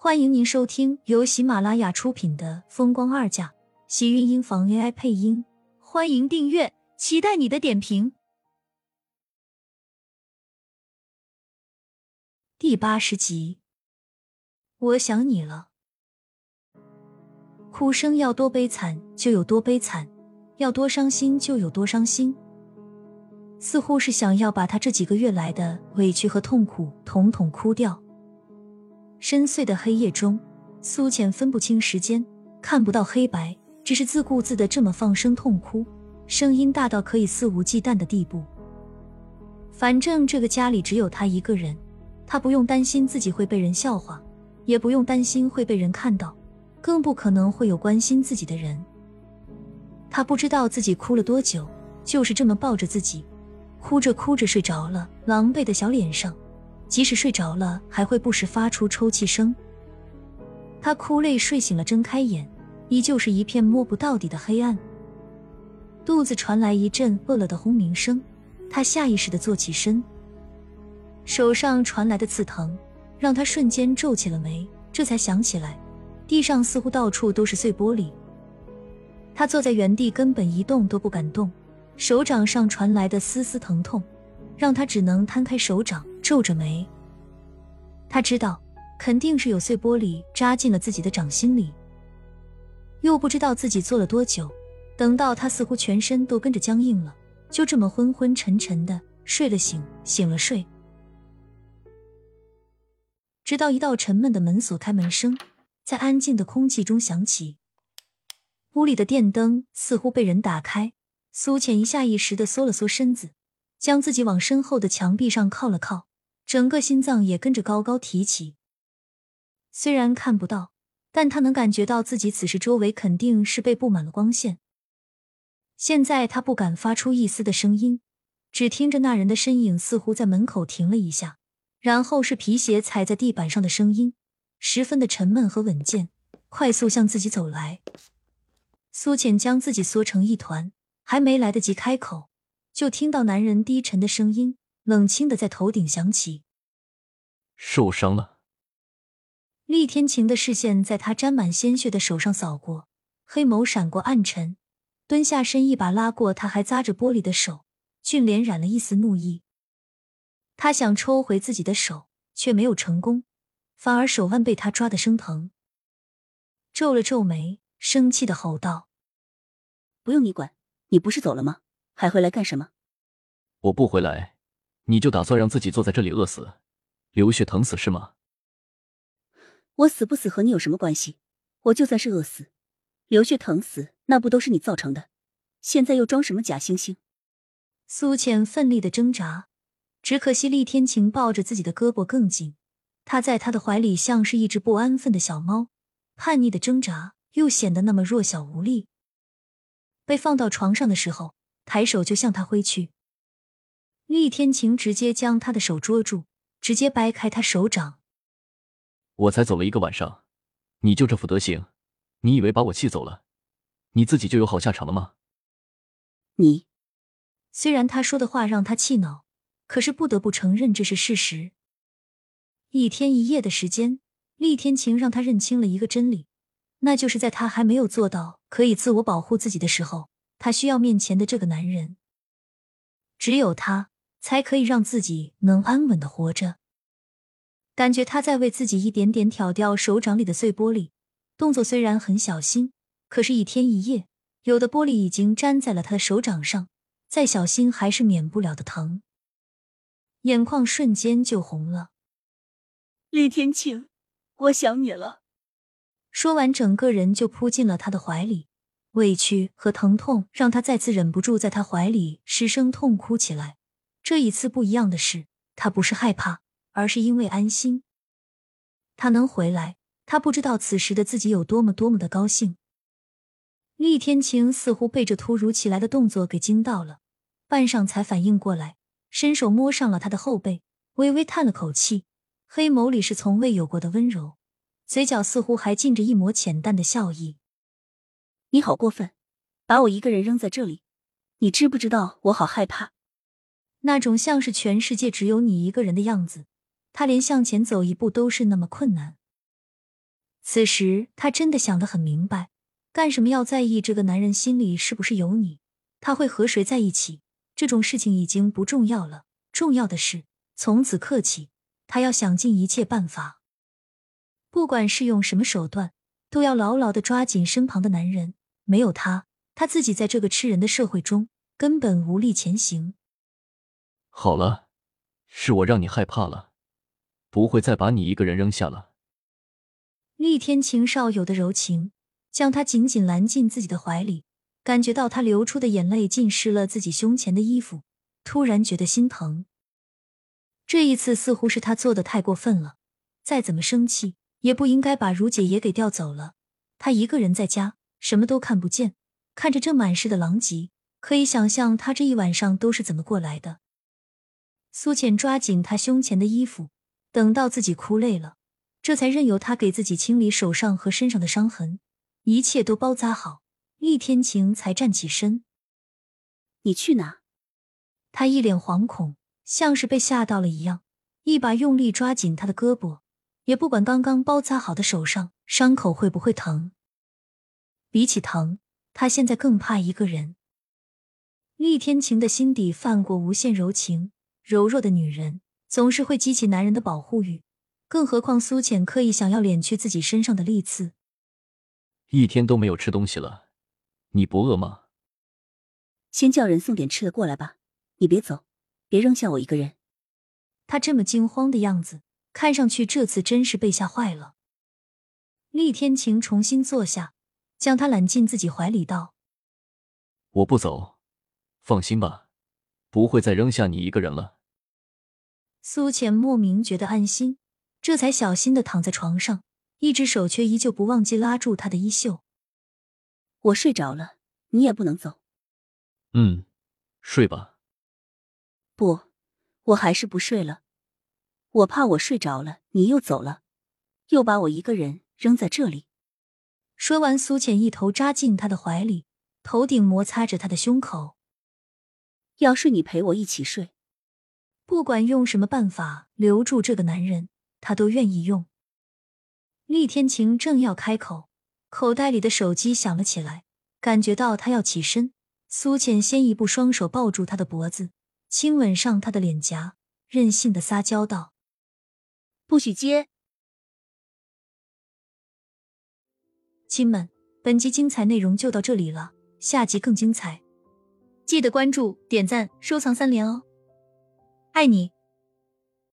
欢迎您收听由喜马拉雅出品的《风光二嫁》，喜运音房 AI 配音。欢迎订阅，期待你的点评。第八十集，我想你了。哭声要多悲惨就有多悲惨，要多伤心就有多伤心。似乎是想要把他这几个月来的委屈和痛苦统统哭掉。深邃的黑夜中，苏浅分不清时间，看不到黑白，只是自顾自的这么放声痛哭，声音大到可以肆无忌惮的地步。反正这个家里只有他一个人，他不用担心自己会被人笑话，也不用担心会被人看到，更不可能会有关心自己的人。他不知道自己哭了多久，就是这么抱着自己。哭着哭着睡着了，狼狈的小脸上，即使睡着了，还会不时发出抽泣声。他哭累睡醒了，睁开眼，依旧是一片摸不到底的黑暗。肚子传来一阵饿了的轰鸣声，他下意识的坐起身，手上传来的刺疼让他瞬间皱起了眉，这才想起来，地上似乎到处都是碎玻璃。他坐在原地，根本一动都不敢动。手掌上传来的丝丝疼痛，让他只能摊开手掌，皱着眉。他知道，肯定是有碎玻璃扎进了自己的掌心里。又不知道自己坐了多久，等到他似乎全身都跟着僵硬了，就这么昏昏沉沉的睡了醒，醒了睡。直到一道沉闷的门锁开门声在安静的空气中响起，屋里的电灯似乎被人打开。苏浅一下意识的缩了缩身子，将自己往身后的墙壁上靠了靠，整个心脏也跟着高高提起。虽然看不到，但他能感觉到自己此时周围肯定是被布满了光线。现在他不敢发出一丝的声音，只听着那人的身影似乎在门口停了一下，然后是皮鞋踩在地板上的声音，十分的沉闷和稳健，快速向自己走来。苏浅将自己缩成一团。还没来得及开口，就听到男人低沉的声音，冷清的在头顶响起：“受伤了。”厉天晴的视线在他沾满鲜血的手上扫过，黑眸闪过暗沉，蹲下身一把拉过他还扎着玻璃的手，俊脸染了一丝怒意。他想抽回自己的手，却没有成功，反而手腕被他抓得生疼，皱了皱眉，生气的吼道：“不用你管。”你不是走了吗？还回来干什么？我不回来，你就打算让自己坐在这里饿死，流血疼死是吗？我死不死和你有什么关系？我就算是饿死，流血疼死，那不都是你造成的？现在又装什么假惺惺？苏浅奋力的挣扎，只可惜厉天晴抱着自己的胳膊更紧，他在他的怀里像是一只不安分的小猫，叛逆的挣扎又显得那么弱小无力。被放到床上的时候，抬手就向他挥去。厉天晴直接将他的手捉住，直接掰开他手掌。我才走了一个晚上，你就这副德行，你以为把我气走了，你自己就有好下场了吗？你虽然他说的话让他气恼，可是不得不承认这是事实。一天一夜的时间，厉天晴让他认清了一个真理。那就是在他还没有做到可以自我保护自己的时候，他需要面前的这个男人。只有他才可以让自己能安稳的活着。感觉他在为自己一点点挑掉手掌里的碎玻璃，动作虽然很小心，可是，一天一夜，有的玻璃已经粘在了他的手掌上，再小心还是免不了的疼。眼眶瞬间就红了。李天晴，我想你了。说完，整个人就扑进了他的怀里，委屈和疼痛让他再次忍不住在他怀里失声痛哭起来。这一次不一样的是，他不是害怕，而是因为安心。他能回来，他不知道此时的自己有多么多么的高兴。厉天晴似乎被这突如其来的动作给惊到了，半晌才反应过来，伸手摸上了他的后背，微微叹了口气，黑眸里是从未有过的温柔。嘴角似乎还浸着一抹浅淡的笑意。你好过分，把我一个人扔在这里，你知不知道我好害怕？那种像是全世界只有你一个人的样子，他连向前走一步都是那么困难。此时他真的想得很明白，干什么要在意这个男人心里是不是有你？他会和谁在一起？这种事情已经不重要了。重要的是，从此刻起，他要想尽一切办法，不管是用什么手段，都要牢牢的抓紧身旁的男人。没有他，他自己在这个吃人的社会中根本无力前行。好了，是我让你害怕了，不会再把你一个人扔下了。厉天晴少有的柔情，将他紧紧揽进自己的怀里。感觉到他流出的眼泪浸湿了自己胸前的衣服，突然觉得心疼。这一次似乎是他做的太过分了，再怎么生气也不应该把如姐也给调走了。他一个人在家，什么都看不见，看着这满室的狼藉，可以想象他这一晚上都是怎么过来的。苏浅抓紧他胸前的衣服，等到自己哭累了，这才任由他给自己清理手上和身上的伤痕，一切都包扎好。厉天晴才站起身，你去哪？他一脸惶恐，像是被吓到了一样，一把用力抓紧他的胳膊，也不管刚刚包扎好的手上伤口会不会疼。比起疼，他现在更怕一个人。厉天晴的心底泛过无限柔情，柔弱的女人总是会激起男人的保护欲，更何况苏浅刻意想要敛去自己身上的利刺，一天都没有吃东西了。你不饿吗？先叫人送点吃的过来吧。你别走，别扔下我一个人。他这么惊慌的样子，看上去这次真是被吓坏了。厉天晴重新坐下，将他揽进自己怀里，道：“我不走，放心吧，不会再扔下你一个人了。”苏浅莫名觉得安心，这才小心的躺在床上，一只手却依旧不忘记拉住他的衣袖。我睡着了，你也不能走。嗯，睡吧。不，我还是不睡了。我怕我睡着了，你又走了，又把我一个人扔在这里。说完，苏浅一头扎进他的怀里，头顶摩擦着他的胸口。要睡，你陪我一起睡。不管用什么办法留住这个男人，他都愿意用。厉天晴正要开口。口袋里的手机响了起来，感觉到他要起身，苏浅先一步，双手抱住他的脖子，亲吻上他的脸颊，任性的撒娇道：“不许接！”亲们，本集精彩内容就到这里了，下集更精彩，记得关注、点赞、收藏三连哦，爱你！